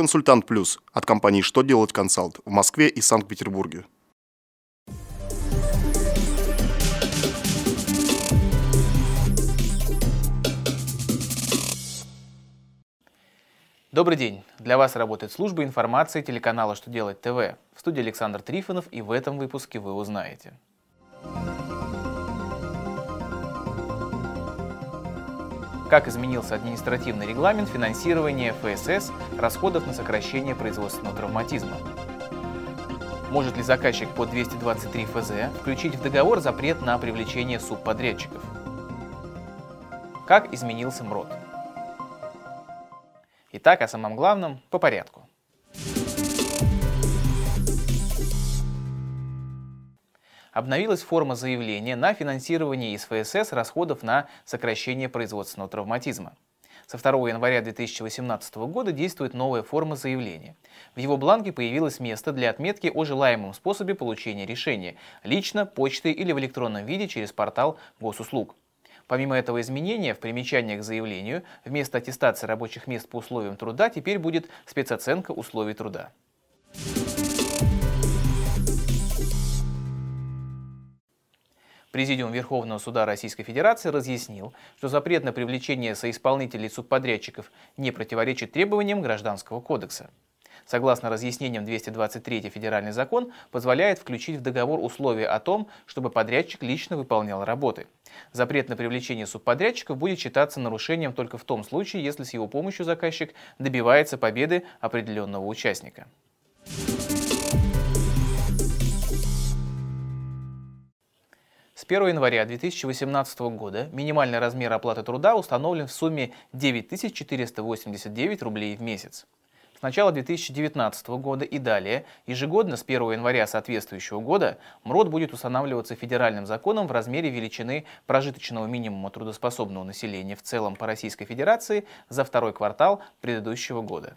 Консультант Плюс от компании «Что делать консалт» в Москве и Санкт-Петербурге. Добрый день! Для вас работает служба информации телеканала «Что делать ТВ». В студии Александр Трифонов и в этом выпуске вы узнаете. Как изменился административный регламент финансирования ФСС расходов на сокращение производственного травматизма? Может ли заказчик по 223 ФЗ включить в договор запрет на привлечение субподрядчиков? Как изменился МРОД? Итак, о самом главном по порядку. Обновилась форма заявления на финансирование из ФСС расходов на сокращение производственного травматизма. Со 2 января 2018 года действует новая форма заявления. В его бланке появилось место для отметки о желаемом способе получения решения – лично, почтой или в электронном виде через портал госуслуг. Помимо этого изменения, в примечании к заявлению вместо аттестации рабочих мест по условиям труда теперь будет спецоценка условий труда. Президиум Верховного суда Российской Федерации разъяснил, что запрет на привлечение соисполнителей субподрядчиков не противоречит требованиям Гражданского кодекса согласно разъяснениям 223 федеральный закон, позволяет включить в договор условия о том, чтобы подрядчик лично выполнял работы. Запрет на привлечение субподрядчиков будет считаться нарушением только в том случае, если с его помощью заказчик добивается победы определенного участника. 1 января 2018 года минимальный размер оплаты труда установлен в сумме 9489 рублей в месяц. С начала 2019 года и далее, ежегодно с 1 января соответствующего года, МРОД будет устанавливаться федеральным законом в размере величины прожиточного минимума трудоспособного населения в целом по Российской Федерации за второй квартал предыдущего года.